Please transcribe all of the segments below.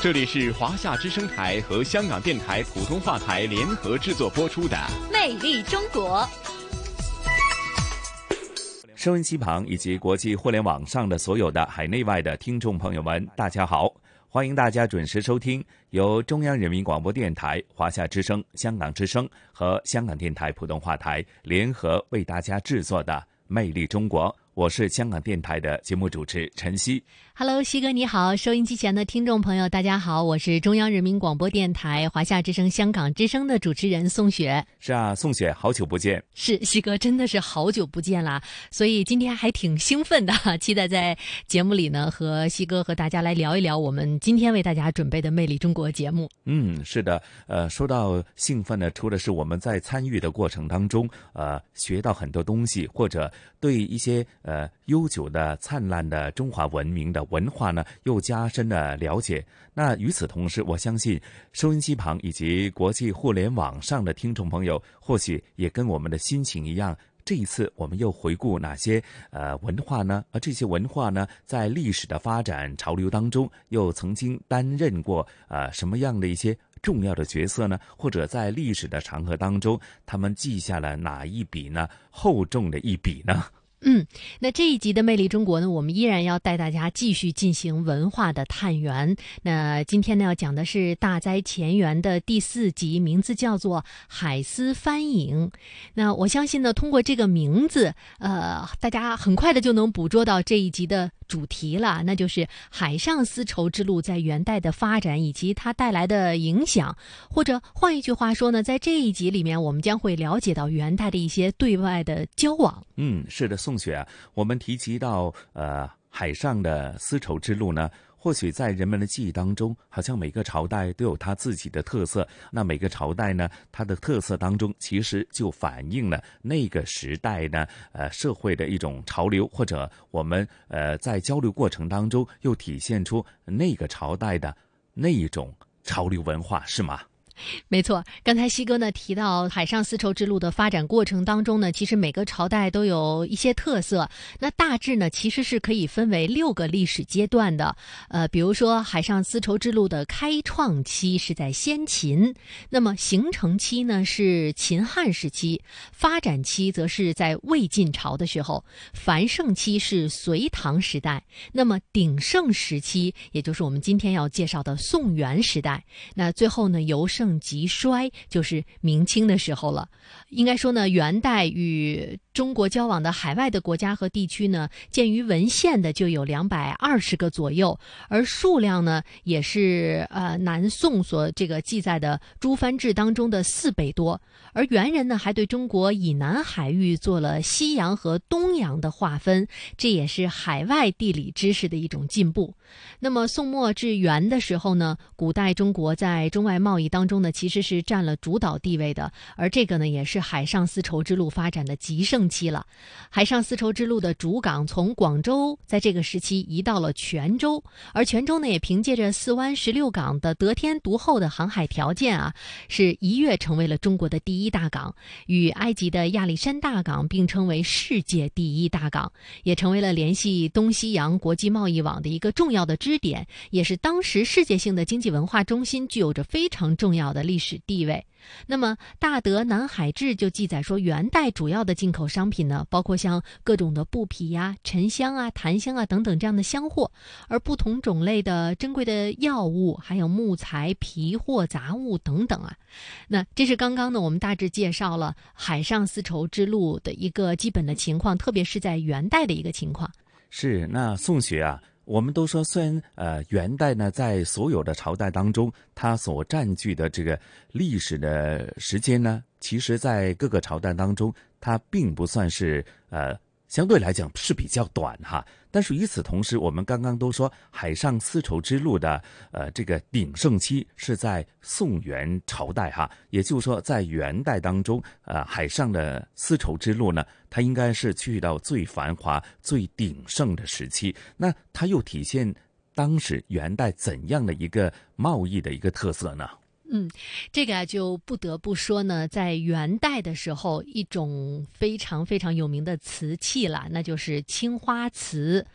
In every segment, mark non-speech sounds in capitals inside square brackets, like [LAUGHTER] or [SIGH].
这里是华夏之声台和香港电台普通话台联合制作播出的《魅力中国》。收音机旁以及国际互联网上的所有的海内外的听众朋友们，大家好！欢迎大家准时收听由中央人民广播电台、华夏之声、香港之声和香港电台普通话台联合为大家制作的《魅力中国》。我是香港电台的节目主持陈曦。Hello，西哥你好，收音机前的听众朋友大家好，我是中央人民广播电台华夏之声、香港之声的主持人宋雪。是啊，宋雪，好久不见。是西哥，真的是好久不见啦，所以今天还挺兴奋的，期待在节目里呢和西哥和大家来聊一聊我们今天为大家准备的《魅力中国》节目。嗯，是的，呃，说到兴奋呢，除了是我们在参与的过程当中，呃，学到很多东西，或者对一些。呃，悠久的、灿烂的中华文明的文化呢，又加深了了解。那与此同时，我相信收音机旁以及国际互联网上的听众朋友，或许也跟我们的心情一样。这一次，我们又回顾哪些呃文化呢？而这些文化呢，在历史的发展潮流当中，又曾经担任过呃什么样的一些重要的角色呢？或者在历史的长河当中，他们记下了哪一笔呢？厚重的一笔呢？嗯，那这一集的《魅力中国》呢，我们依然要带大家继续进行文化的探源。那今天呢，要讲的是《大灾前缘》的第四集，名字叫做《海丝翻影》。那我相信呢，通过这个名字，呃，大家很快的就能捕捉到这一集的。主题了，那就是海上丝绸之路在元代的发展以及它带来的影响，或者换一句话说呢，在这一集里面，我们将会了解到元代的一些对外的交往。嗯，是的，宋雪，我们提及到呃海上的丝绸之路呢。或许在人们的记忆当中，好像每个朝代都有它自己的特色。那每个朝代呢，它的特色当中，其实就反映了那个时代呢，呃，社会的一种潮流，或者我们呃在交流过程当中，又体现出那个朝代的那一种潮流文化，是吗？[LAUGHS] 没错，刚才西哥呢提到海上丝绸之路的发展过程当中呢，其实每个朝代都有一些特色。那大致呢其实是可以分为六个历史阶段的。呃，比如说海上丝绸之路的开创期是在先秦，那么形成期呢是秦汉时期，发展期则是在魏晋朝的时候，繁盛期是隋唐时代，那么鼎盛时期也就是我们今天要介绍的宋元时代。那最后呢由盛。盛极衰就是明清的时候了。应该说呢，元代与中国交往的海外的国家和地区呢，鉴于文献的就有两百二十个左右，而数量呢也是呃南宋所这个记载的《诸藩志》当中的四倍多。而元人呢还对中国以南海域做了西洋和东洋的划分，这也是海外地理知识的一种进步。那么宋末至元的时候呢，古代中国在中外贸易当中呢其实是占了主导地位的，而这个呢也是海上丝绸之路发展的极盛期了。海上丝绸之路的主港从广州在这个时期移到了泉州，而泉州呢也凭借着四湾十六港的得天独厚的航海条件啊，是一跃成为了中国的第一大港，与埃及的亚历山大港并称为世界第一大港，也成为了联系东西洋国际贸易网的一个重要的支点，也是当时世界性的经济文化中心，具有着非常重要好的历史地位。那么，《大德南海志》就记载说，元代主要的进口商品呢，包括像各种的布匹呀、沉香啊、檀香啊等等这样的香货，而不同种类的珍贵的药物，还有木材、皮货、杂物等等啊。那这是刚刚呢，我们大致介绍了海上丝绸之路的一个基本的情况，特别是在元代的一个情况。是，那宋学啊。我们都说，虽然呃元代呢，在所有的朝代当中，它所占据的这个历史的时间呢，其实，在各个朝代当中，它并不算是呃相对来讲是比较短哈。但是与此同时，我们刚刚都说海上丝绸之路的呃这个鼎盛期是在宋元朝代哈，也就是说在元代当中，呃海上的丝绸之路呢，它应该是去到最繁华、最鼎盛的时期。那它又体现当时元代怎样的一个贸易的一个特色呢？嗯，这个啊就不得不说呢，在元代的时候，一种非常非常有名的瓷器了，那就是青花瓷。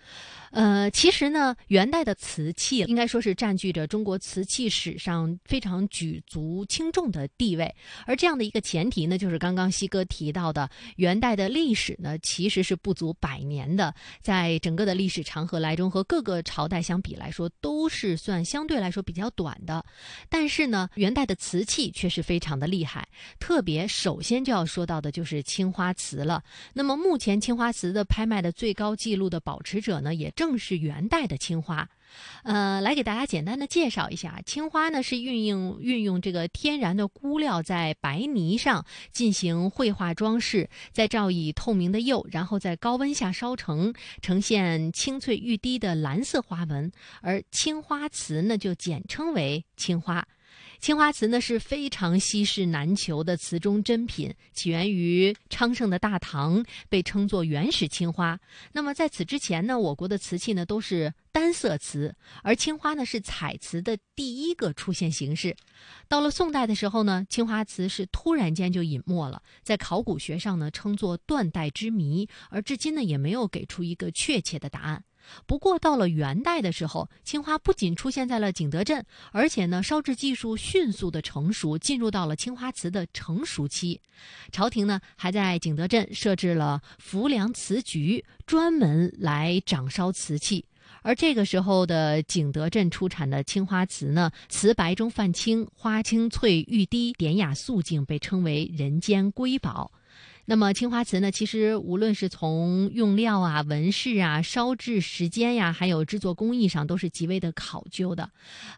呃，其实呢，元代的瓷器应该说是占据着中国瓷器史上非常举足轻重的地位。而这样的一个前提呢，就是刚刚西哥提到的，元代的历史呢其实是不足百年的，在整个的历史长河来中，和各个朝代相比来说，都是算相对来说比较短的。但是呢，元代的瓷器却是非常的厉害，特别首先就要说到的就是青花瓷了。那么目前青花瓷的拍卖的最高纪录的保持者呢，也正正是元代的青花，呃，来给大家简单的介绍一下，青花呢是运用运用这个天然的钴料在白泥上进行绘画装饰，再照以透明的釉，然后在高温下烧成，呈现清脆欲滴的蓝色花纹，而青花瓷呢就简称为青花。青花瓷呢是非常稀世难求的瓷中珍品，起源于昌盛的大唐，被称作原始青花。那么在此之前呢，我国的瓷器呢都是单色瓷，而青花呢是彩瓷的第一个出现形式。到了宋代的时候呢，青花瓷是突然间就隐没了，在考古学上呢称作断代之谜，而至今呢也没有给出一个确切的答案。不过到了元代的时候，青花不仅出现在了景德镇，而且呢，烧制技术迅速的成熟，进入到了青花瓷的成熟期。朝廷呢，还在景德镇设置了浮梁瓷局，专门来掌烧瓷器。而这个时候的景德镇出产的青花瓷呢，瓷白中泛青，花青翠欲滴，典雅素净，被称为人间瑰宝。那么青花瓷呢，其实无论是从用料啊、纹饰啊、烧制时间呀，还有制作工艺上，都是极为的考究的。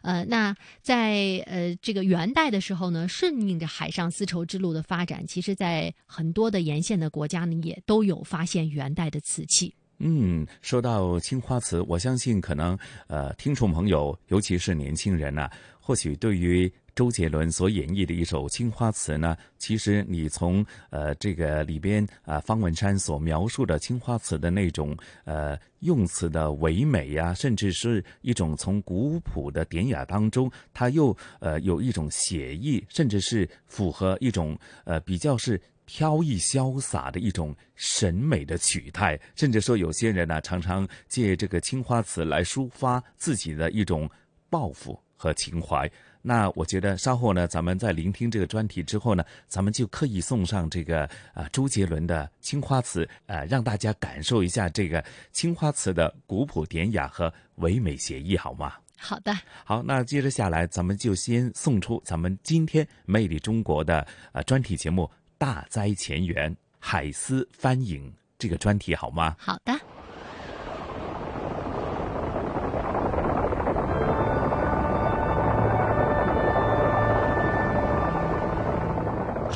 呃，那在呃这个元代的时候呢，顺应着海上丝绸之路的发展，其实在很多的沿线的国家呢，也都有发现元代的瓷器。嗯，说到青花瓷，我相信可能呃听众朋友，尤其是年轻人呢，或许对于。周杰伦所演绎的一首《青花瓷》呢，其实你从呃这个里边啊，方文山所描述的青花瓷的那种呃用词的唯美呀，甚至是一种从古朴的典雅当中，它又呃有一种写意，甚至是符合一种呃比较是飘逸潇洒的一种审美的取态，甚至说有些人呢，常常借这个青花瓷来抒发自己的一种抱负和情怀。那我觉得稍后呢，咱们在聆听这个专题之后呢，咱们就刻意送上这个啊周杰伦的《青花瓷》，呃，让大家感受一下这个青花瓷的古朴典雅和唯美写意，好吗？好的。好，那接着下来，咱们就先送出咱们今天《魅力中国》的呃专题节目《大灾前缘·海丝翻影》这个专题，好吗？好的。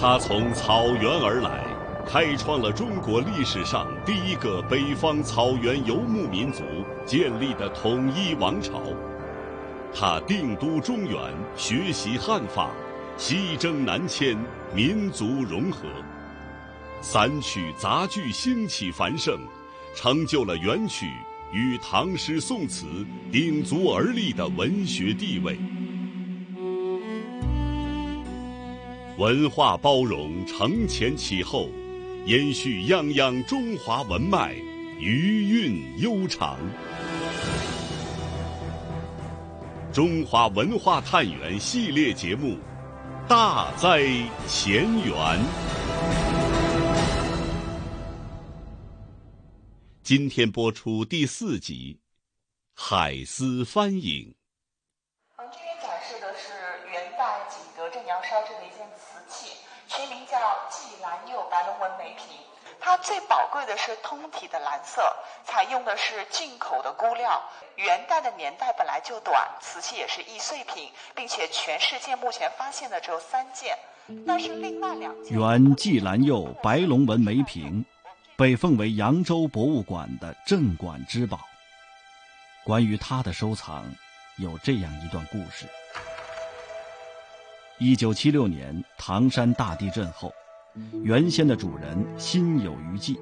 他从草原而来，开创了中国历史上第一个北方草原游牧民族建立的统一王朝。他定都中原，学习汉法，西征南迁，民族融合。散曲杂剧兴起繁盛，成就了元曲与唐诗宋词鼎足而立的文学地位。文化包容，承前启后，延续泱泱中华文脉，余韵悠长。中华文化探源系列节目《大灾前缘》，今天播出第四集《海丝翻影》。我们这边展示的是元代景德镇窑烧制的一件。全名叫白龙纹梅瓶，它最宝贵的是通体的蓝色，采用的是进口的钴料。元代的年代本来就短，瓷器也是易碎品，并且全世界目前发现的只有三件，那是另外两件。原蓟蓝釉白龙纹梅瓶，被奉为扬州博物馆的镇馆之宝。关于他的收藏，有这样一段故事：一九七六年唐山大地震后，原先的主人心有余悸，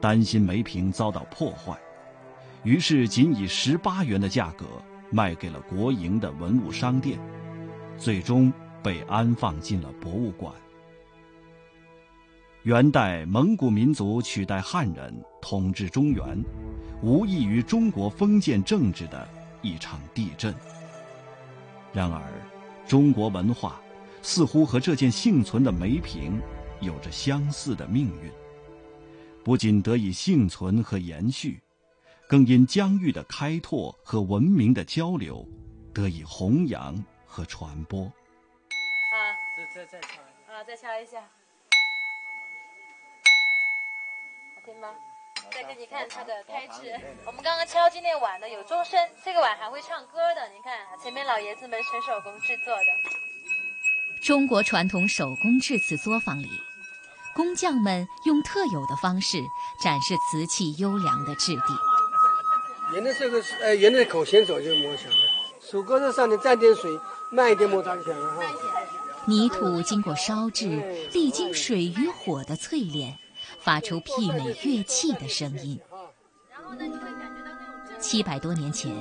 担心梅瓶遭到破坏，于是仅以十八元的价格卖给了国营的文物商店，最终被安放进了博物馆。元代蒙古民族取代汉人统治中原，无异于中国封建政治的一场地震。然而，中国文化似乎和这件幸存的梅瓶有着相似的命运，不仅得以幸存和延续，更因疆域的开拓和文明的交流，得以弘扬和传播。啊，再再再敲啊，再敲一下。好听吗？再给你看它的开制。我们刚刚敲今天碗的有钟声，这个碗还会唱歌的。你看前面老爷子们纯手工制作的。中国传统手工制瓷作坊里，工匠们用特有的方式展示瓷器优良的质地。原来这个，呃，原来口先手就磨响了，手搁在上面蘸点水，慢一点磨它就响了哈。泥土经过烧制，历经水与火的淬炼。发出媲美乐器的声音。七百多年前，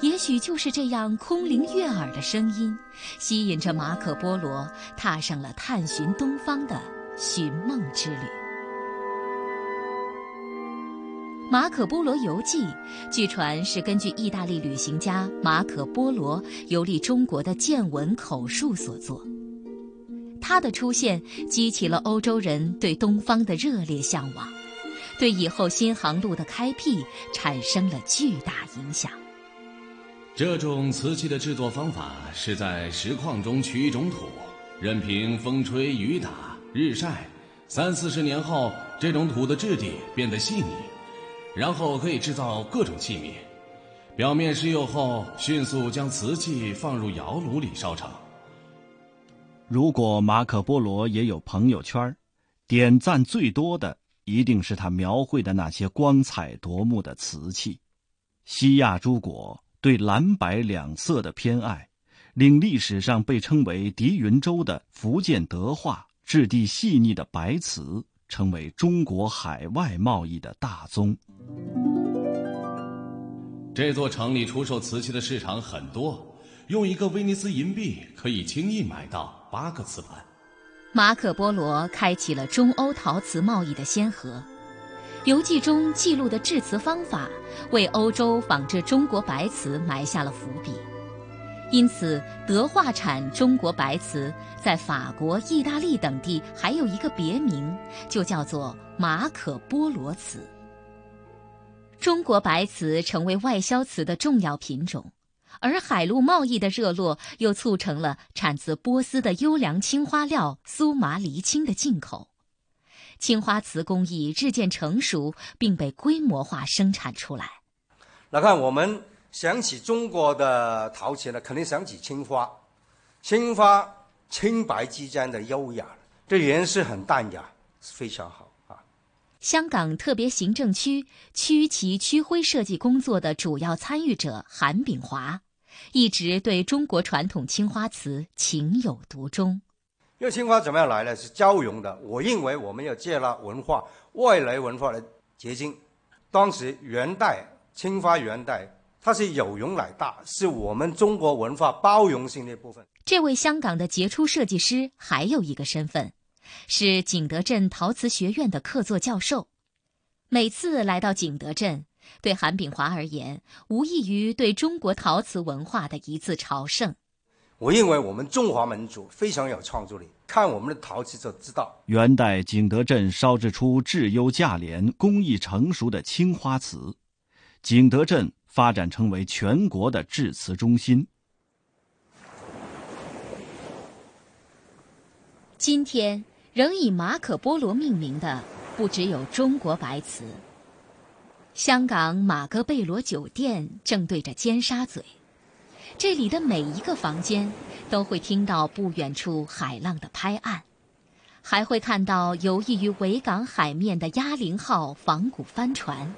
也许就是这样空灵悦耳的声音，吸引着马可·波罗踏上了探寻东方的寻梦之旅。《马可·波罗游记》据传是根据意大利旅行家马可·波罗游历中国的见闻口述所作。他的出现激起了欧洲人对东方的热烈向往，对以后新航路的开辟产生了巨大影响。这种瓷器的制作方法是在石矿中取一种土，任凭风吹雨打日晒，三四十年后，这种土的质地变得细腻，然后可以制造各种器皿。表面施釉后，迅速将瓷器放入窑炉里烧成。如果马可·波罗也有朋友圈，点赞最多的一定是他描绘的那些光彩夺目的瓷器。西亚诸国对蓝白两色的偏爱，令历史上被称为“狄云州”的福建德化质地细腻的白瓷，成为中国海外贸易的大宗。这座城里出售瓷器的市场很多。用一个威尼斯银币可以轻易买到八个瓷盘。马可·波罗开启了中欧陶瓷贸易的先河，游记中记录的制瓷方法为欧洲仿制中国白瓷埋下了伏笔。因此，德化产中国白瓷在法国、意大利等地还有一个别名，就叫做马可·波罗瓷。中国白瓷成为外销瓷的重要品种。而海陆贸易的热络，又促成了产自波斯的优良青花料苏麻离青的进口，青花瓷工艺日渐成熟，并被规模化生产出来。来看，我们想起中国的陶瓷呢，肯定想起青花，青花青白之间的优雅，这颜色很淡雅，非常好啊。香港特别行政区区旗区徽设计工作的主要参与者韩炳华。一直对中国传统青花瓷情有独钟。因为青花怎么样来呢？是交融的。我认为我们要接纳文化外来文化的结晶。当时元代青花元代，它是有容乃大，是我们中国文化包容性的一部分。这位香港的杰出设计师还有一个身份，是景德镇陶瓷学院的客座教授。每次来到景德镇。对韩炳华而言，无异于对中国陶瓷文化的一次朝圣。我认为我们中华民族非常有创造力，看我们的陶瓷就知道。元代景德镇烧制出质优价廉、工艺成熟的青花瓷，景德镇发展成为全国的制瓷中心。今天仍以马可·波罗命名的，不只有中国白瓷。香港马戈贝罗酒店正对着尖沙咀，这里的每一个房间都会听到不远处海浪的拍岸，还会看到游弋于维港海面的鸭羚号仿古帆船。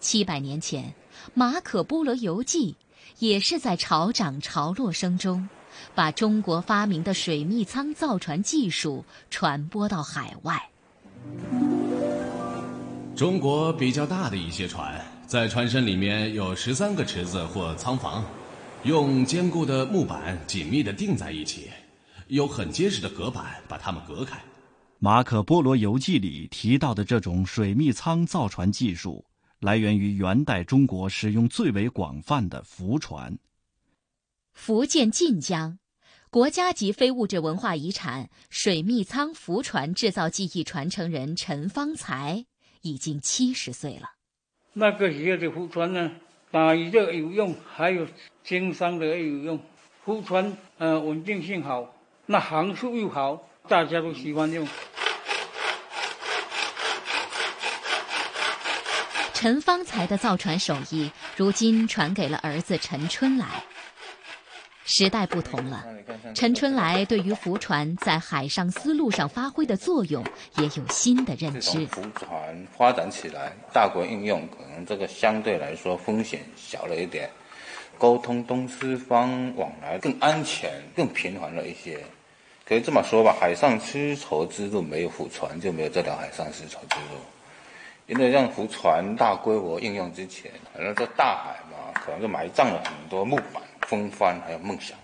七百年前，马可·波罗游记也是在潮涨潮落声中，把中国发明的水密舱造船技术传播到海外。中国比较大的一些船，在船身里面有十三个池子或舱房，用坚固的木板紧密地钉在一起。有很结实的隔板把它们隔开。马可·波罗游记里提到的这种水密舱造船技术，来源于元代中国使用最为广泛的浮船。福建晋江，国家级非物质文化遗产水密舱浮船制造技艺传承人陈方才已经七十岁了。那个时候的浮船呢，打鱼的有用，还有经商的也有用。浮船呃稳定性好。那航速又好，大家都喜欢用。陈方才的造船手艺，如今传给了儿子陈春来。时代不同了，陈春来对于浮船在海上丝路上发挥的作用，也有新的认知。浮船发展起来，大国应用，可能这个相对来说风险小了一点。沟通东西方往来更安全、更频繁了一些，可以这么说吧。海上丝绸之路没有浮船，就没有这条海上丝绸之路。因为让浮船大规模应用之前，可能在大海嘛，可能就埋葬了很多木板、风帆还有梦想。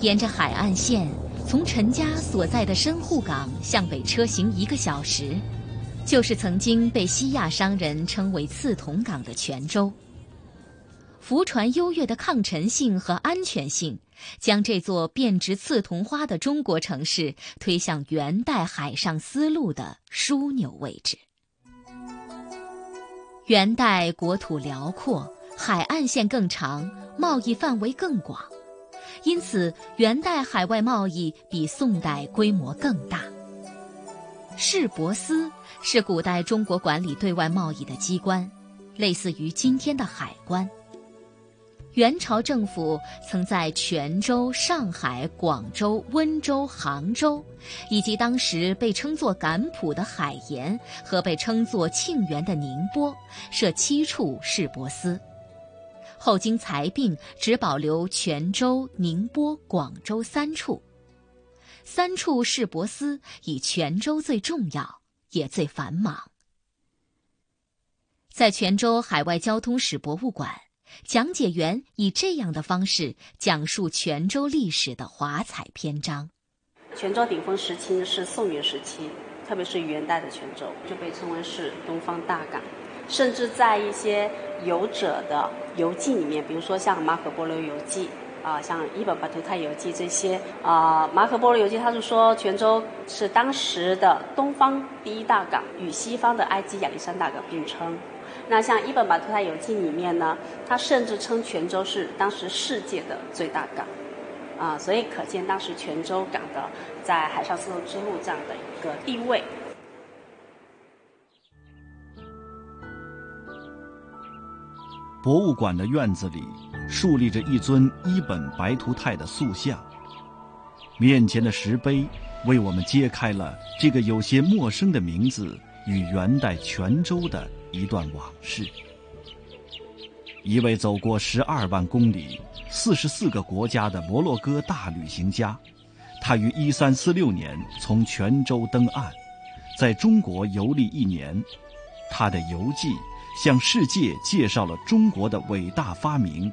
沿着海岸线，从陈家所在的深沪港向北车行一个小时。就是曾经被西亚商人称为“刺桐港”的泉州，浮船优越的抗沉性和安全性，将这座遍植刺桐花的中国城市推向元代海上丝路的枢纽位置。元代国土辽阔，海岸线更长，贸易范围更广，因此元代海外贸易比宋代规模更大。市舶司是古代中国管理对外贸易的机关，类似于今天的海关。元朝政府曾在泉州、上海、广州、温州、杭州，以及当时被称作赶浦的海盐和被称作庆元的宁波，设七处市舶司。后经裁并，只保留泉州、宁波、广州三处。三处市舶司以泉州最重要，也最繁忙。在泉州海外交通史博物馆，讲解员以这样的方式讲述泉州历史的华彩篇章。泉州顶峰时期是宋元时期，特别是元代的泉州就被称为是东方大港，甚至在一些游者的游记里面，比如说像《马可·波罗游记》。啊，像《伊本·巴图泰游记》这些啊，《马可·波罗游记》他是说泉州是当时的东方第一大港，与西方的埃及亚历山大港并称。那像《伊本·白图泰游记》里面呢，他甚至称泉州是当时世界的最大港。啊，所以可见当时泉州港的在海上丝绸之路这样的一个地位。博物馆的院子里。竖立着一尊伊本白图泰的塑像，面前的石碑为我们揭开了这个有些陌生的名字与元代泉州的一段往事。一位走过十二万公里、四十四个国家的摩洛哥大旅行家，他于一三四六年从泉州登岸，在中国游历一年，他的游记向世界介绍了中国的伟大发明。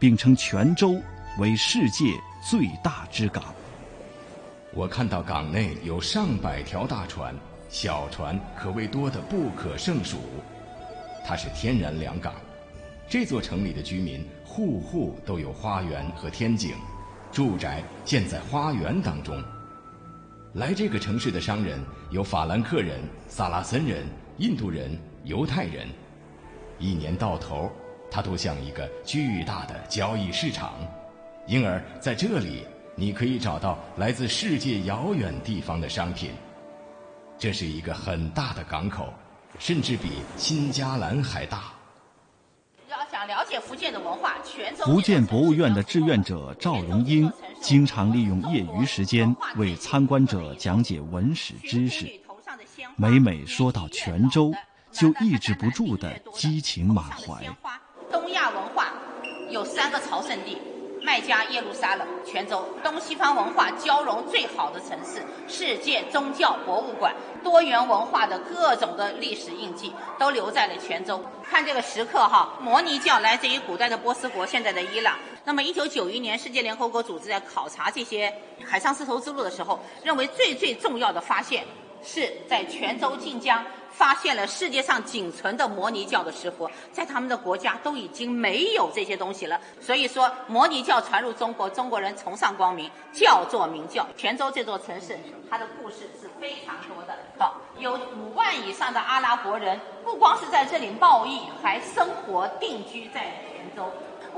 并称泉州为世界最大之港。我看到港内有上百条大船，小船可谓多得不可胜数。它是天然良港，这座城里的居民户户都有花园和天井，住宅建在花园当中。来这个城市的商人有法兰克人、萨拉森人、印度人、犹太人，一年到头。它都像一个巨大的交易市场，因而在这里你可以找到来自世界遥远地方的商品。这是一个很大的港口，甚至比新加兰还大。要想想了解福建的文化，泉州。福建博物院的志愿者赵荣英经常利用业余时间为参观者讲解文史知识，每每说到泉州，就抑制不住的激情满怀。东亚文化有三个朝圣地。麦加、耶路撒冷、泉州，东西方文化交融最好的城市，世界宗教博物馆，多元文化的各种的历史印记都留在了泉州。看这个石刻哈，摩尼教来自于古代的波斯国，现在的伊朗。那么，一九九一年，世界联合国组织在考察这些海上丝绸之路的时候，认为最最重要的发现是在泉州晋江。发现了世界上仅存的摩尼教的石佛，在他们的国家都已经没有这些东西了。所以说，摩尼教传入中国，中国人崇尚光明，叫做明教。泉州这座城市，它的故事是非常多的。好，有五万以上的阿拉伯人，不光是在这里贸易，还生活定居在泉州。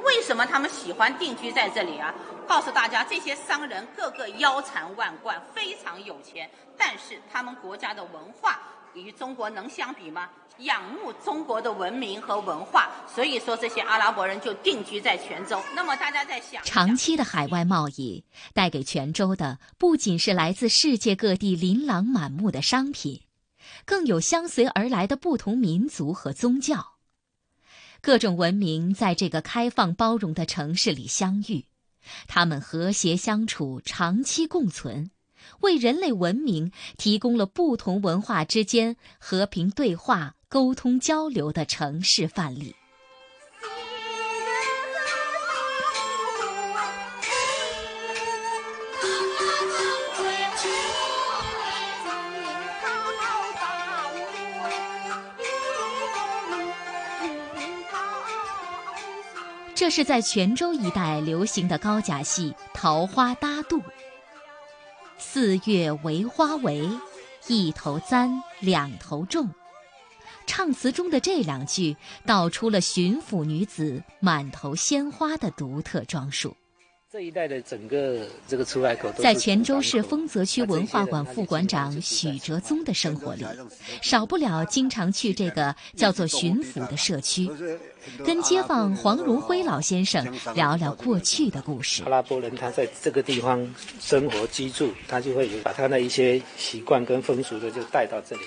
为什么他们喜欢定居在这里啊？告诉大家，这些商人个个腰缠万贯，非常有钱，但是他们国家的文化。与中国能相比吗？仰慕中国的文明和文化，所以说这些阿拉伯人就定居在泉州。那么大家在想，长期的海外贸易带给泉州的不仅是来自世界各地琳琅满目的商品，更有相随而来的不同民族和宗教，各种文明在这个开放包容的城市里相遇，他们和谐相处，长期共存。为人类文明提供了不同文化之间和平对话、沟通交流的城市范例。这是在泉州一带流行的高甲戏《桃花搭渡》。四月为花为，一头簪两头重。唱词中的这两句，道出了巡抚女子满头鲜花的独特装束。这一带的整个这个出海口，在泉州市丰泽区文化馆副馆长许哲宗的生活里，少不了经常去这个叫做巡抚的社区，跟街坊黄荣辉老先生聊聊过去的故事。阿拉伯人他在这个地方生活居住，他就会有把他的一些习惯跟风俗的就带到这里。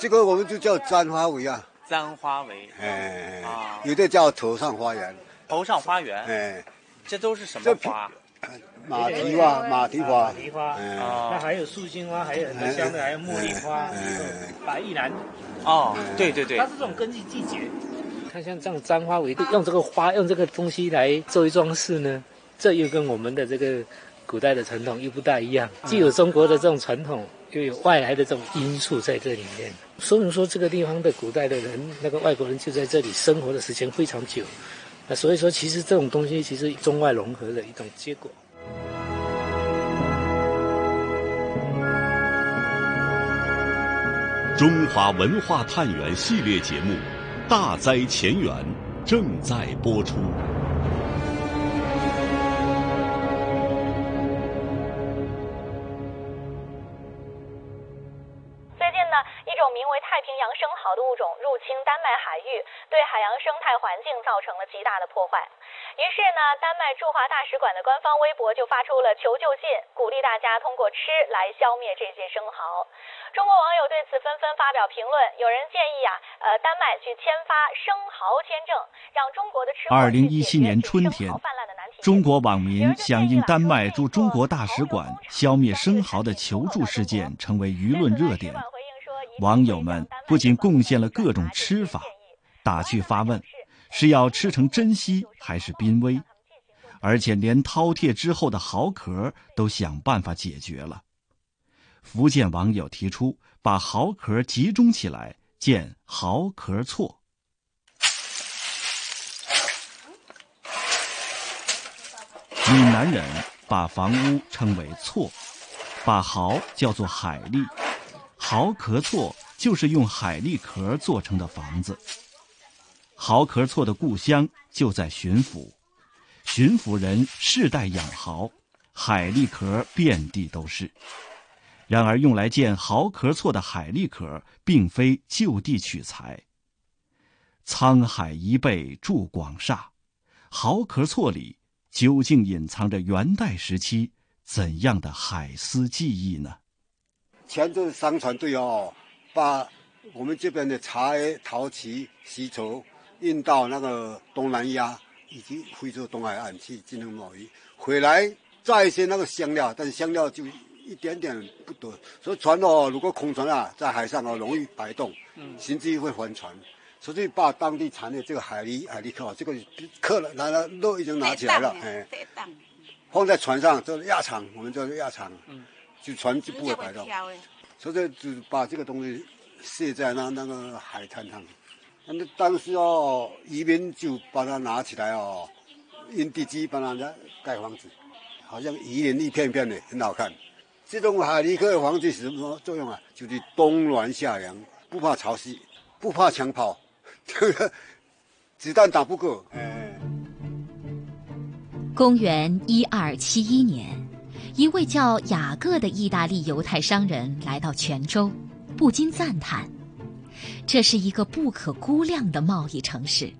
这个我们就叫簪花围啊，簪花围，哎，有的叫头上花园，头上花园，哎。这都是什么花？马蹄花，马蹄花，马蹄花。那还有素心花，还有很多香的，还有茉莉花，白玉兰。哦，对对对。它是这种根据季节。看像这样簪花围度，用这个花，用这个东西来作为装饰呢，这又跟我们的这个古代的传统又不大一样。既有中国的这种传统，又有外来的这种因素在这里面。说明说这个地方的古代的人，那个外国人就在这里生活的时间非常久。那所以说，其实这种东西其实中外融合的一种结果。中华文化探源系列节目《大灾前缘》正在播出。于是呢，丹麦驻华大使馆的官方微博就发出了求救信，鼓励大家通过吃来消灭这些生蚝。中国网友对此纷纷发表评论，有人建议啊，呃，丹麦去签发生蚝签证，让中国的吃二零一七年春天，中国网民响应丹麦驻中国大使馆消灭生蚝的求助事件，成为舆论热点。网友们不仅贡献了各种吃法，打趣发问：是要吃成珍稀还是濒危？而且连饕餮之后的蚝壳都想办法解决了。福建网友提出把蚝壳集中起来建蚝壳厝。闽南人把房屋称为厝，把蚝叫做海蛎。蚝壳厝就是用海蛎壳做成的房子。蚝壳厝的故乡就在巡抚，巡抚人世代养蚝，海蛎壳遍地都是。然而，用来建蚝壳厝的海蛎壳并非就地取材。沧海一贝驻广厦，蚝壳错里究竟隐藏着元代时期怎样的海丝技艺呢？泉州商船队哦，把我们这边的茶叶、陶器、丝绸运到那个东南亚以及非洲东海岸去进行贸易，回来再一些那个香料，但是香料就一点点不多。所以船哦，如果空船啊，在海上哦容易摆动，甚至于会翻船。所以把当地产的这个海蛎、海蛎壳，这个客了拿了肉已经拿起来了，哎，放在船上就是压场，我们叫做压场，就船就不会摆动。所以就把这个东西卸在那那个海滩上。那当时哦，渔民就把它拿起来哦，用地基帮人家盖房子，好像鱼鳞一片片的，很好看。这种海狸壳的房子什么作用啊？就是冬暖夏凉，不怕潮湿，不怕枪炮。这个子弹打不过。公元一二七一年，一位叫雅各的意大利犹太商人来到泉州，不禁赞叹：这是一个不可估量的贸易城市，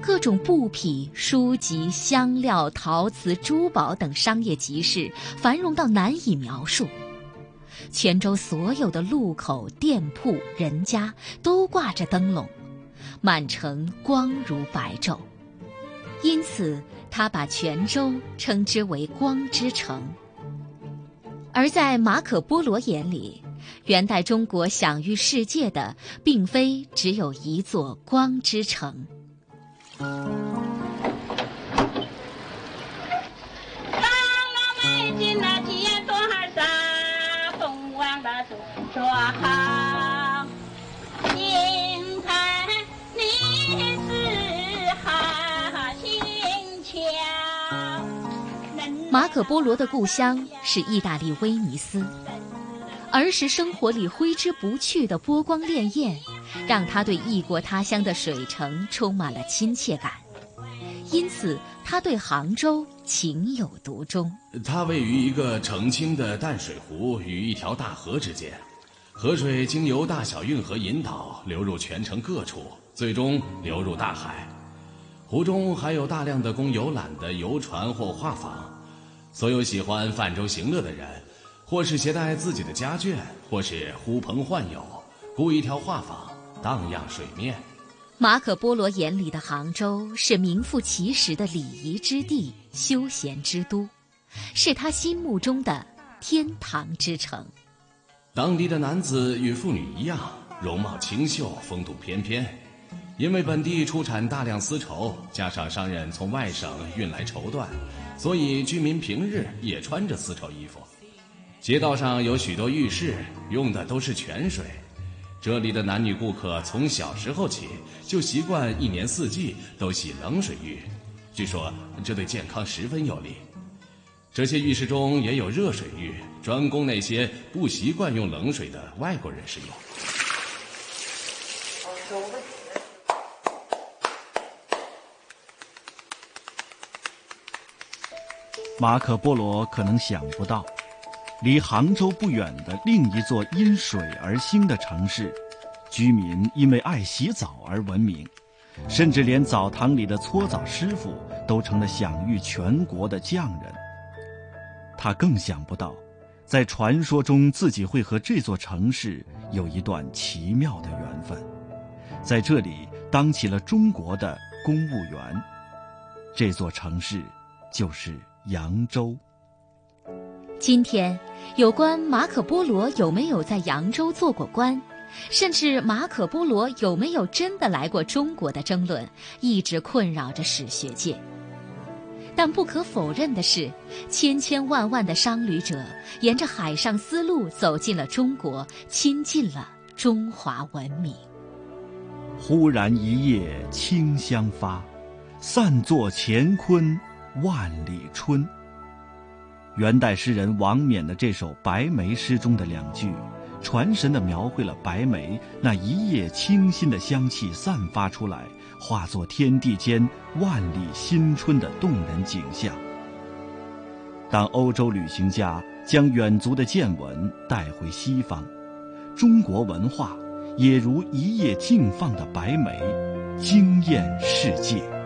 各种布匹、书籍、香料、陶瓷、珠宝等商业集市繁荣到难以描述。泉州所有的路口、店铺、人家都挂着灯笼。满城光如白昼，因此他把泉州称之为“光之城”。而在马可·波罗眼里，元代中国享誉世界的，并非只有一座光之城。马可·波罗的故乡是意大利威尼斯，儿时生活里挥之不去的波光潋滟，让他对异国他乡的水城充满了亲切感，因此他对杭州情有独钟。它位于一个澄清的淡水湖与一条大河之间，河水经由大小运河引导流入全城各处，最终流入大海。湖中还有大量的供游览的游船或画舫。所有喜欢泛舟行乐的人，或是携带自己的家眷，或是呼朋唤友，雇一条画舫，荡漾水面。马可·波罗眼里的杭州是名副其实的礼仪之地、休闲之都，是他心目中的天堂之城。当地的男子与妇女一样，容貌清秀，风度翩翩。因为本地出产大量丝绸，加上商人从外省运来绸缎。所以，居民平日也穿着丝绸衣服。街道上有许多浴室，用的都是泉水。这里的男女顾客从小时候起就习惯一年四季都洗冷水浴，据说这对健康十分有利。这些浴室中也有热水浴，专供那些不习惯用冷水的外国人使用。马可·波罗可能想不到，离杭州不远的另一座因水而兴的城市，居民因为爱洗澡而闻名，甚至连澡堂里的搓澡师傅都成了享誉全国的匠人。他更想不到，在传说中自己会和这座城市有一段奇妙的缘分，在这里当起了中国的公务员。这座城市，就是。扬州。今天，有关马可·波罗有没有在扬州做过官，甚至马可·波罗有没有真的来过中国的争论，一直困扰着史学界。但不可否认的是，千千万万的商旅者沿着海上丝路走进了中国，亲近了中华文明。忽然一夜清香发，散作乾坤。万里春。元代诗人王冕的这首《白梅》诗中的两句，传神地描绘了白梅那一夜清新的香气散发出来，化作天地间万里新春的动人景象。当欧洲旅行家将远足的见闻带回西方，中国文化也如一夜静放的白梅，惊艳世界。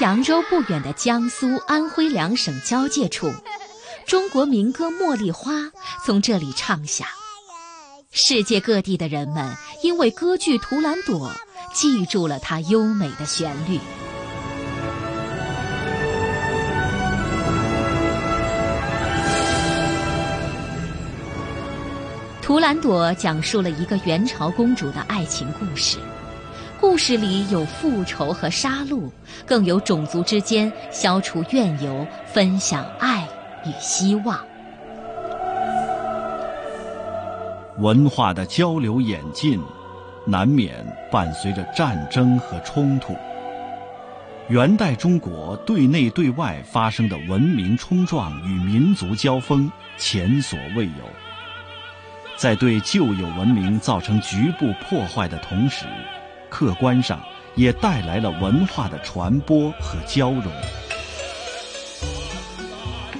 扬州不远的江苏、安徽两省交界处，中国民歌《茉莉花》从这里唱响。世界各地的人们因为歌剧《图兰朵》，记住了它优美的旋律。《图兰朵》讲述了一个元朝公主的爱情故事。故事里有复仇和杀戮，更有种族之间消除怨尤、分享爱与希望。文化的交流演进，难免伴随着战争和冲突。元代中国对内对外发生的文明冲撞与民族交锋前所未有，在对旧有文明造成局部破坏的同时。客观上也带来了文化的传播和交融。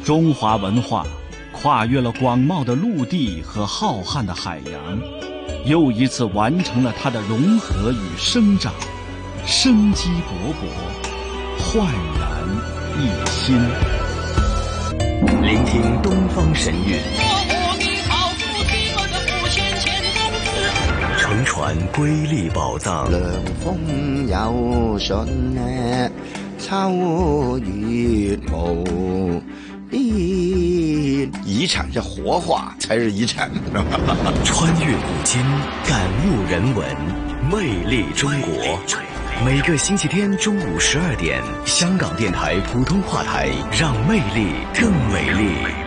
中华文化跨越了广袤的陆地和浩瀚的海洋，又一次完成了它的融合与生长，生机勃勃，焕然一新。聆听东方神韵。乘船瑰丽宝藏，凉风有信呢，秋月无边。遗产是活化才是遗产。[LAUGHS] 穿越古今，感悟人文，魅力中国。每个星期天中午十二点，香港电台普通话台，让魅力更美丽。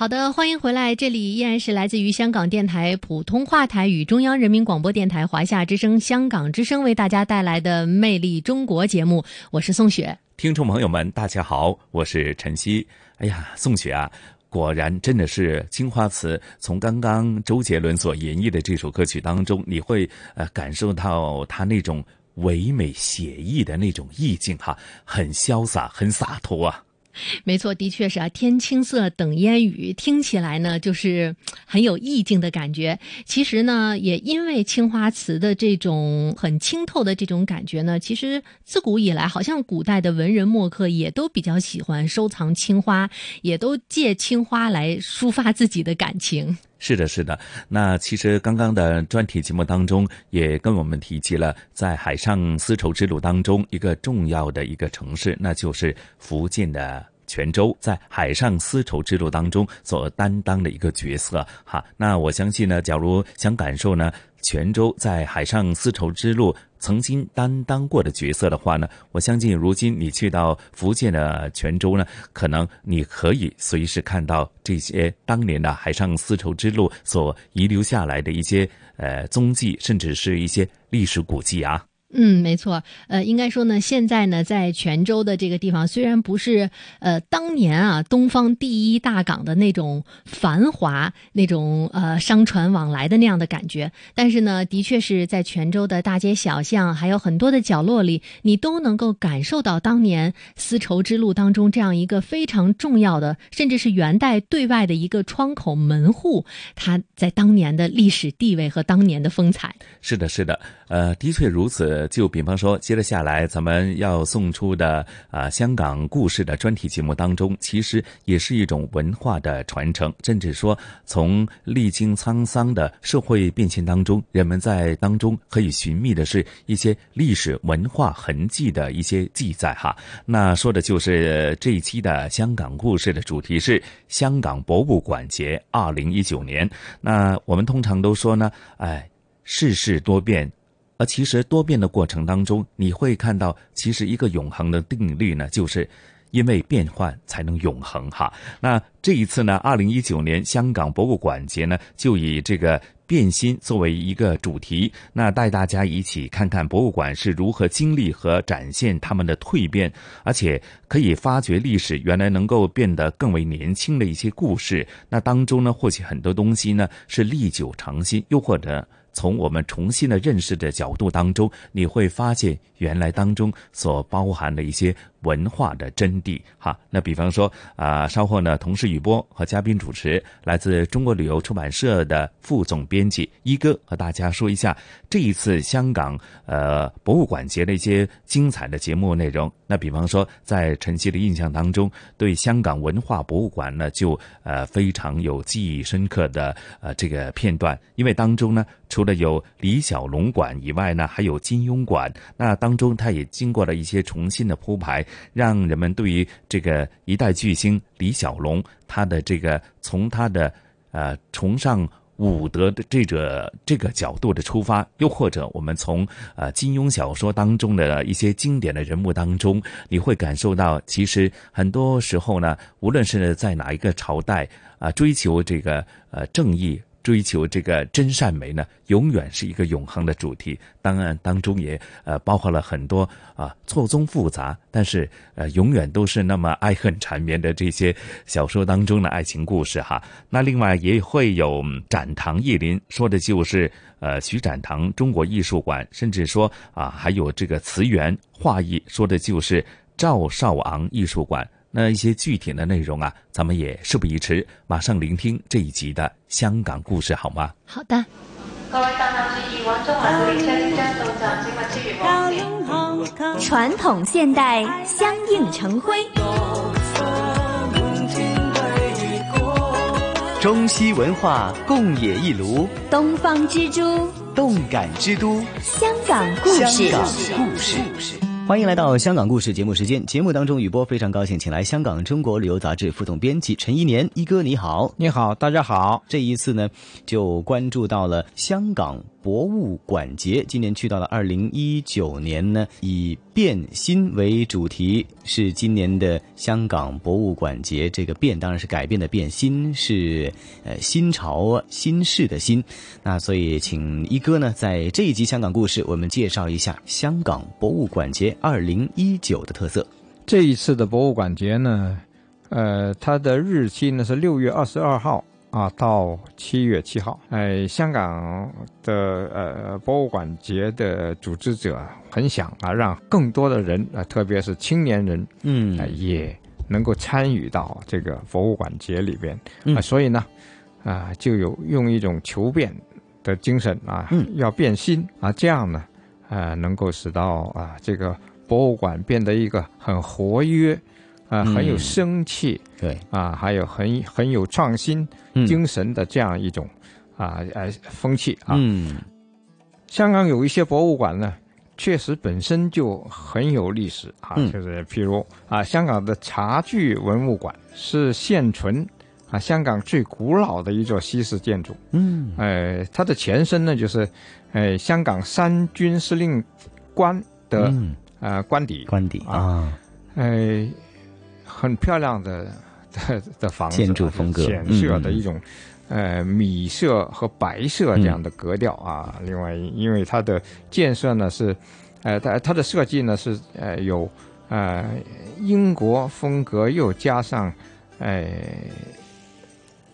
好的，欢迎回来，这里依然是来自于香港电台普通话台与中央人民广播电台华夏之声、香港之声为大家带来的《魅力中国》节目，我是宋雪。听众朋友们，大家好，我是陈曦。哎呀，宋雪啊，果然真的是青花瓷。从刚刚周杰伦所演绎的这首歌曲当中，你会呃感受到他那种唯美写意的那种意境哈，很潇洒，很洒脱啊。[LAUGHS] 没错，的确是啊，天青色等烟雨，听起来呢就是很有意境的感觉。其实呢，也因为青花瓷的这种很清透的这种感觉呢，其实自古以来，好像古代的文人墨客也都比较喜欢收藏青花，也都借青花来抒发自己的感情。是的，是的。那其实刚刚的专题节目当中也跟我们提及了，在海上丝绸之路当中一个重要的一个城市，那就是福建的泉州，在海上丝绸之路当中所担当的一个角色。哈，那我相信呢，假如想感受呢，泉州在海上丝绸之路。曾经担当过的角色的话呢，我相信如今你去到福建的泉州呢，可能你可以随时看到这些当年的海上丝绸之路所遗留下来的一些呃踪迹，甚至是一些历史古迹啊。嗯，没错，呃，应该说呢，现在呢，在泉州的这个地方，虽然不是呃当年啊东方第一大港的那种繁华、那种呃商船往来的那样的感觉，但是呢，的确是在泉州的大街小巷，还有很多的角落里，你都能够感受到当年丝绸之路当中这样一个非常重要的，甚至是元代对外的一个窗口门户，它在当年的历史地位和当年的风采。是的，是的，呃，的确如此。就比方说，接着下来咱们要送出的啊，香港故事的专题节目当中，其实也是一种文化的传承，甚至说从历经沧桑的社会变迁当中，人们在当中可以寻觅的是一些历史文化痕迹的一些记载哈。那说的就是这一期的香港故事的主题是香港博物馆节二零一九年。那我们通常都说呢，哎，世事多变。而其实多变的过程当中，你会看到，其实一个永恒的定律呢，就是因为变换才能永恒哈。那这一次呢，二零一九年香港博物馆节呢，就以这个变心作为一个主题，那带大家一起看看博物馆是如何经历和展现他们的蜕变，而且可以发掘历史原来能够变得更为年轻的一些故事。那当中呢，或许很多东西呢是历久常新，又或者。从我们重新的认识的角度当中，你会发现原来当中所包含的一些文化的真谛。哈，那比方说啊，稍后呢，同事雨波和嘉宾主持来自中国旅游出版社的副总编辑一哥和大家说一下这一次香港呃博物馆节的一些精彩的节目内容。那比方说，在晨曦的印象当中，对香港文化博物馆呢，就呃非常有记忆深刻的呃这个片段，因为当中呢。除了有李小龙馆以外呢，还有金庸馆。那当中，它也经过了一些重新的铺排，让人们对于这个一代巨星李小龙，他的这个从他的呃崇尚武德的这个这个角度的出发，又或者我们从呃金庸小说当中的一些经典的人物当中，你会感受到，其实很多时候呢，无论是在哪一个朝代啊，追求这个呃正义。追求这个真善美呢，永远是一个永恒的主题。当然，当中也呃包括了很多啊错综复杂，但是呃永远都是那么爱恨缠绵的这些小说当中的爱情故事哈。[LAUGHS] 那另外也会有展堂艺林，说的就是呃徐展堂中国艺术馆，甚至说啊还有这个词源画艺，说的就是赵少昂艺术馆。那一些具体的内容啊，咱们也事不宜迟，马上聆听这一集的香港故事，好吗？好的。传统现代相映成辉，中西文化共冶一炉，东方之珠，动感之都，香港故事。香港故事。欢迎来到香港故事节目时间。节目当中，雨波非常高兴，请来香港《中国旅游杂志》副总编辑陈一年一哥，你好，你好，大家好。这一次呢，就关注到了香港。博物馆节今年去到了二零一九年呢，以变新为主题，是今年的香港博物馆节。这个变当然是改变的变，新是呃新潮新式的新。那所以请一哥呢，在这一集香港故事，我们介绍一下香港博物馆节二零一九的特色。这一次的博物馆节呢，呃，它的日期呢是六月二十二号。啊，到七月七号，哎，香港的呃博物馆节的组织者很想啊，让更多的人啊，特别是青年人，嗯，也能够参与到这个博物馆节里边。啊，所以呢，啊，就有用一种求变的精神啊，要变新啊，这样呢，啊，能够使到啊这个博物馆变得一个很活跃。啊，很有生气，对啊，还有很很有创新精神的这样一种啊呃风气啊。嗯，香港有一些博物馆呢，确实本身就很有历史啊，就是譬如啊，香港的茶具文物馆是现存啊香港最古老的一座西式建筑。嗯，呃，它的前身呢，就是呃香港三军司令官的呃官邸。官邸啊，呃。很漂亮的的的房子，建筑风格，浅色的一种，呃，米色和白色这样的格调啊。另外，因为它的建设呢是，呃，它它的设计呢是呃有呃英国风格，又加上呃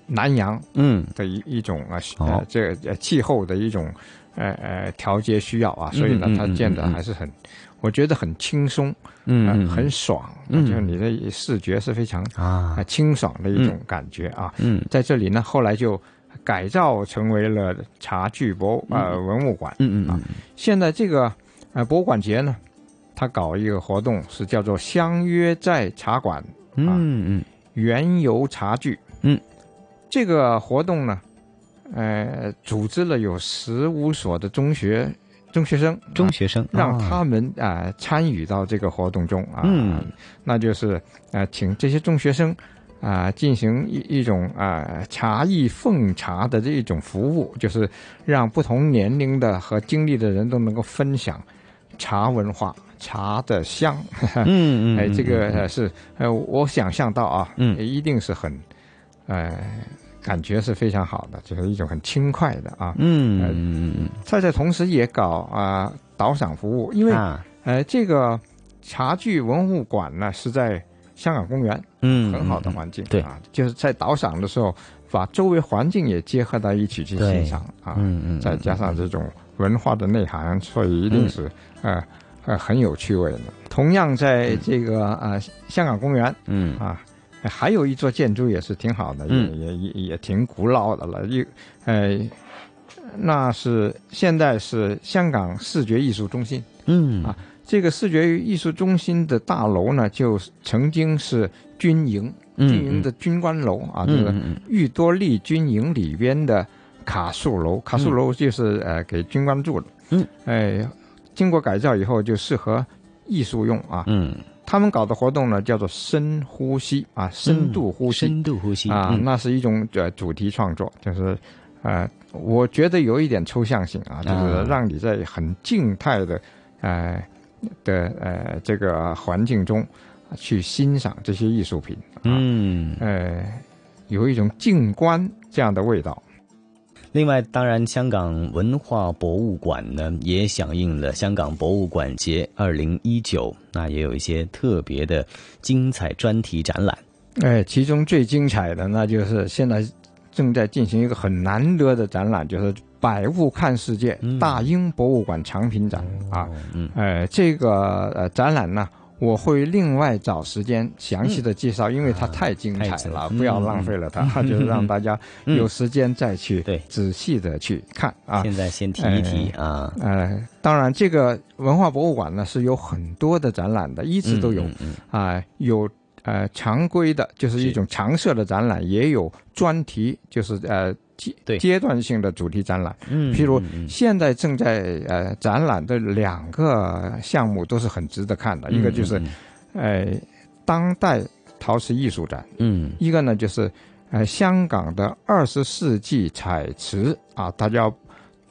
南洋嗯的一一种啊呃这气候的一种呃呃调节需要啊，所以呢，它建的还是很。我觉得很轻松，嗯，很爽，就是你的视觉是非常啊清爽的一种感觉啊。嗯，在这里呢，后来就改造成为了茶具博呃文物馆。嗯嗯嗯。现在这个呃博物馆节呢，他搞一个活动是叫做“相约在茶馆”，嗯嗯，原油茶具。嗯，这个活动呢，呃，组织了有十五所的中学。中学生，中学生，让他们啊参与到这个活动中啊，嗯，那就是啊，请这些中学生啊进行一一种啊茶艺奉茶的这一种服务，就是让不同年龄的和经历的人都能够分享茶文化、茶的香。嗯 [LAUGHS] 嗯，哎，这个是呃，我想象到啊，嗯，一定是很呃感觉是非常好的，就是一种很轻快的啊。嗯嗯嗯。在这同时也搞啊导赏服务，因为啊呃这个茶具文物馆呢是在香港公园，嗯，很好的环境，对啊，就是在导赏的时候把周围环境也结合到一起去欣赏啊，嗯嗯，再加上这种文化的内涵，所以一定是呃呃很有趣味的。同样在这个呃香港公园，嗯啊。还有一座建筑也是挺好的，也也也也挺古老的了。一，呃，那是现在是香港视觉艺术中心。嗯啊，这个视觉艺术中心的大楼呢，就曾经是军营，军营的军官楼啊，就是裕多利军营里边的卡素楼。卡素楼就是呃给军官住的。嗯，哎，经过改造以后就适合艺术用啊。嗯。他们搞的活动呢，叫做深呼吸啊，深度呼吸，深度呼吸啊，那是一种呃主题创作，就是呃，我觉得有一点抽象性啊，就是让你在很静态的呃的呃这个环境中去欣赏这些艺术品，嗯，呃，有一种静观这样的味道。另外，当然，香港文化博物馆呢也响应了香港博物馆节二零一九，那也有一些特别的精彩专题展览。哎，其中最精彩的那就是现在正在进行一个很难得的展览，就是“百物看世界”大英博物馆藏品展啊。嗯，呃，这个呃展览呢。我会另外找时间详细的介绍，因为它太精彩了，不要浪费了它，就是让大家有时间再去仔细的去看啊。现在先提一提啊。呃，当然，这个文化博物馆呢是有很多的展览的，一直都有啊，有呃常规的，就是。一种常设的展览，也有专题，就是呃。阶阶段性的主题展览，嗯，譬如现在正在呃展览的两个项目都是很值得看的，一个就是，呃，当代陶瓷艺术展，嗯，一个呢就是呃香港的二十世纪彩瓷啊，大家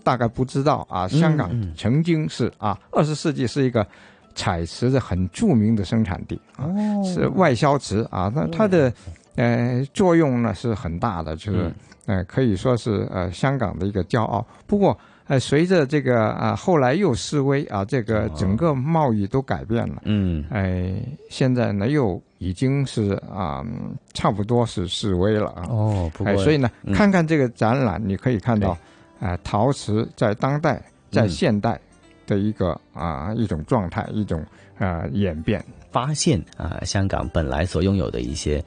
大概不知道啊，香港曾经是啊二十世纪是一个彩瓷的很著名的生产地啊，是外销瓷啊，那它的呃作用呢是很大的，就是。呃，可以说是呃香港的一个骄傲。不过，呃，随着这个啊后来又示威啊，这个整个贸易都改变了。嗯，哎，现在呢又已经是啊差不多是示威了啊。哦，不过，所以呢，看看这个展览，你可以看到，啊，陶瓷在当代、在现代的一个啊一种状态，一种啊演变。发现啊，香港本来所拥有的一些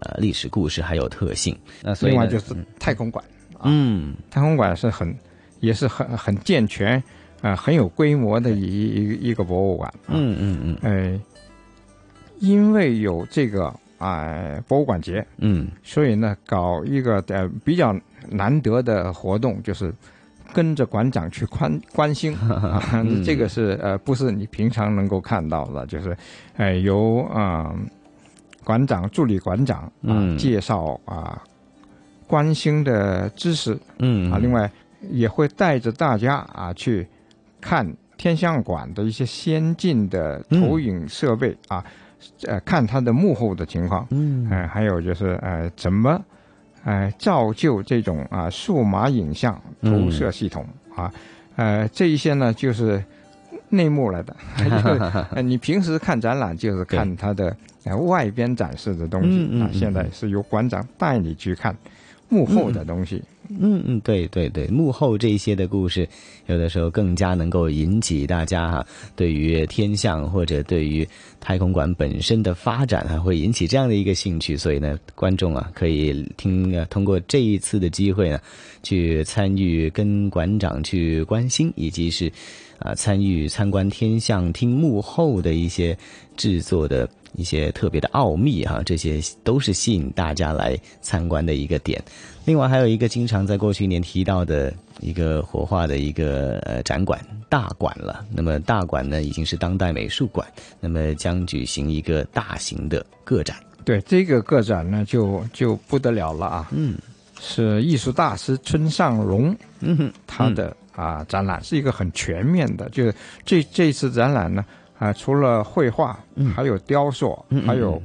呃历史故事还有特性。那所以另外就是太空馆，嗯，太空馆是很也是很很健全啊，很有规模的一一一个博物馆。嗯嗯嗯。哎，因为有这个啊博物馆节，嗯，所以呢搞一个呃比较难得的活动就是。跟着馆长去关关心，这个是呃不是你平常能够看到的，就是，呃由啊馆长助理馆长啊介绍啊关心的知识，嗯啊另外也会带着大家啊去看天象馆的一些先进的投影设备啊，呃看它的幕后的情况，嗯。还有就是呃怎么。呃，造就这种啊数码影像投射系统啊，呃，这一些呢就是内幕来的。[LAUGHS] 你平时看展览就是看它的外边展示的东西啊，现在是由馆长带你去看幕后的东西。嗯嗯，对对对，幕后这些的故事，有的时候更加能够引起大家哈对于天象或者对于太空馆本身的发展啊，会引起这样的一个兴趣。所以呢，观众啊可以听通过这一次的机会呢，去参与跟馆长去关心，以及是啊参与参观天象厅幕后的一些制作的一些特别的奥秘哈，这些都是吸引大家来参观的一个点。另外还有一个经常在过去一年提到的一个活化的一个呃展馆大馆了。那么大馆呢已经是当代美术馆，那么将举行一个大型的个展。对这个个展呢就就不得了了啊！嗯，是艺术大师村上隆，嗯，他的啊展览是一个很全面的，就是这这次展览呢啊除了绘画，还有雕塑，还有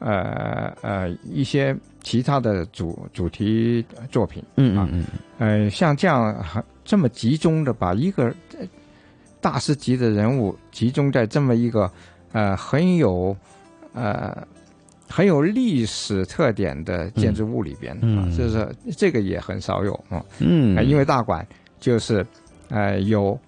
呃呃一些其他的主主题作品，嗯嗯嗯，呃，像这样很这么集中的把一个大师级的人物集中在这么一个呃很有呃很有历史特点的建筑物里边，嗯。啊，就是这个也很少有啊，嗯。呃因为大馆就是呃有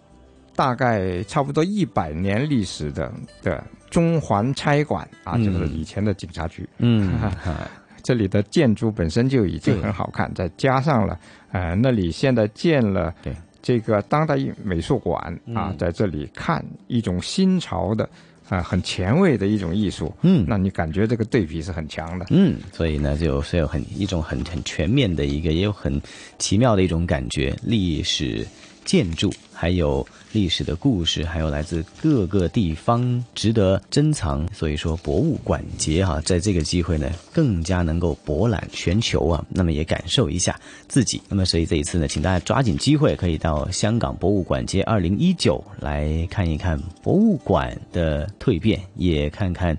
大概差不多一百年历史的的中环差馆啊，嗯。就是以前的警察局，嗯。[LAUGHS] 这里的建筑本身就已经很好看，再加上了呃那里现在建了这个当代美术馆啊嗯，在这里看一种新潮的。啊、很前卫的一种艺术，嗯，那你感觉这个对比是很强的，嗯，所以呢，就是有很一种很很全面的一个，也有很奇妙的一种感觉，历史建筑，还有历史的故事，还有来自各个地方值得珍藏。所以说，博物馆节哈、在这个机会呢，更加能够博览全球啊，那么也感受一下自己。那么，所以这一次呢，请大家抓紧机会，可以到香港博物馆街二零一九来看一看博物馆的蜕变，也看看。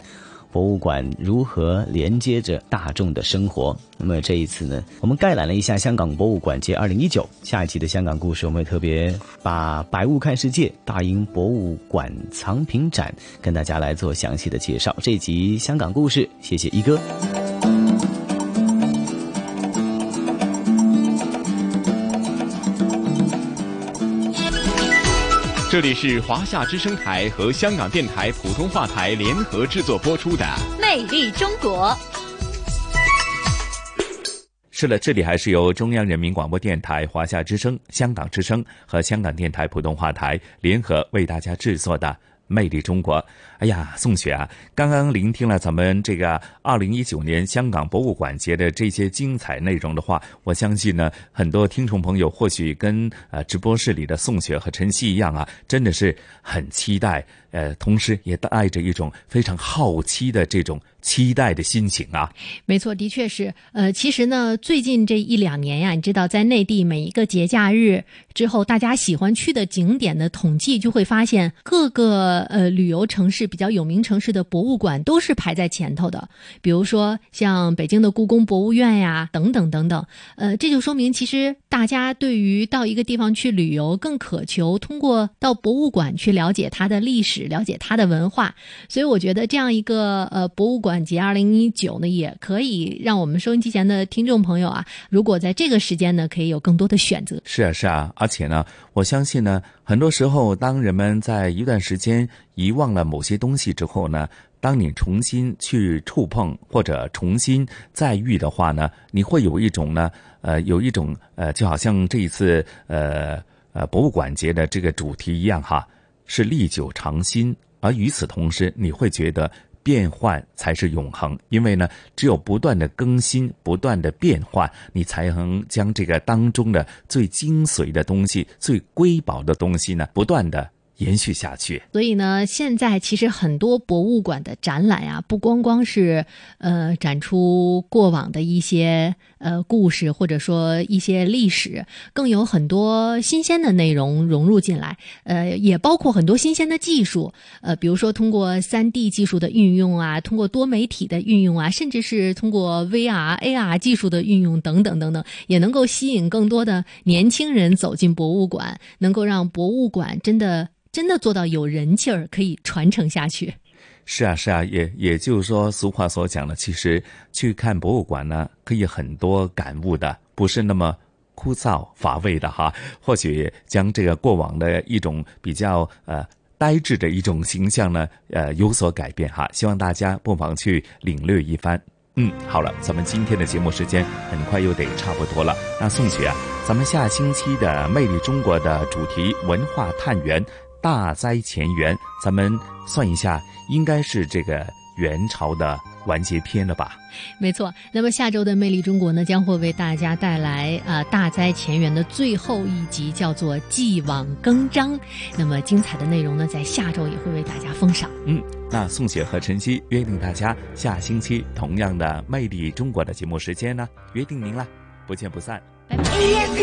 博物馆如何连接着大众的生活？那么这一次呢，我们概览了一下香港博物馆节二零一九。下一期的香港故事，我们会特别把《百物看世界》大英博物馆藏品展跟大家来做详细的介绍。这集香港故事，谢谢一哥。这里是华夏之声台和香港电台普通话台联合制作播出的《魅力中国》。是的，这里还是由中央人民广播电台、华夏之声、香港之声和香港电台普通话台联合为大家制作的《魅力中国》。哎呀，宋雪啊，刚刚聆听了咱们这个二零一九年香港博物馆节的这些精彩内容的话，我相信呢，很多听众朋友或许跟呃直播室里的宋雪和晨曦一样啊，真的是很期待，呃，同时也带着一种非常好奇的这种期待的心情啊。没错，的确是。呃，其实呢，最近这一两年呀，你知道，在内地每一个节假日之后，大家喜欢去的景点的统计，就会发现各个呃旅游城市比较有名城市的博物馆都是排在前头的。比如说像北京的故宫博物院呀，等等等等。呃，这就说明其实大家对于到一个地方去旅游，更渴求通过到博物馆去了解它的历史，了解它的文化。所以我觉得这样一个呃博物馆节二零一九呢，也可以让我们收音机前的听众朋友啊，如果在这个时间呢，可以有更多的选择。是啊，是啊，而且呢，我相信呢，很多时候，当人们在一段时间遗忘了某些东西之后呢，当你重新去触碰或者重新再遇的话呢，你会有一种呢，呃，有一种呃，就好像这一次呃呃博物馆节的这个主题一样哈，是历久常新，而与此同时，你会觉得。变换才是永恒，因为呢，只有不断的更新、不断的变换，你才能将这个当中的最精髓的东西、最瑰宝的东西呢，不断的延续下去。所以呢，现在其实很多博物馆的展览呀、不光光是呃展出过往的一些呃故事，或者说一些历史，更有很多新鲜的内容融入进来。呃，也包括很多新鲜的技术，呃，比如说通过三 D 技术的运用啊，通过多媒体的运用啊，甚至是通过 VR、AR 技术的运用等等等等，也能够吸引更多的年轻人走进博物馆，能够让博物馆真的。真的做到有人气儿，可以传承下去。是啊，是啊，也也就是说，俗话所讲的，其实去看博物馆呢，可以很多感悟的，不是那么枯燥乏味的哈。或许将这个过往的一种比较呃呆滞的一种形象呢，呃有所改变哈。希望大家不妨去领略一番。嗯，好了，咱们今天的节目时间很快又得差不多了。那宋雪啊，咱们下星期的《魅力中国》的主题文化探源。大灾前缘，咱们算一下，应该是这个元朝的完结篇了吧？没错。那么下周的《魅力中国》呢，将会为大家带来呃大灾前缘的最后一集，叫做“继往更张”。那么精彩的内容呢，在下周也会为大家奉上。嗯，那宋雪和晨曦约定大家下星期同样的《魅力中国》的节目时间呢，约定您了，不见不散。拜拜。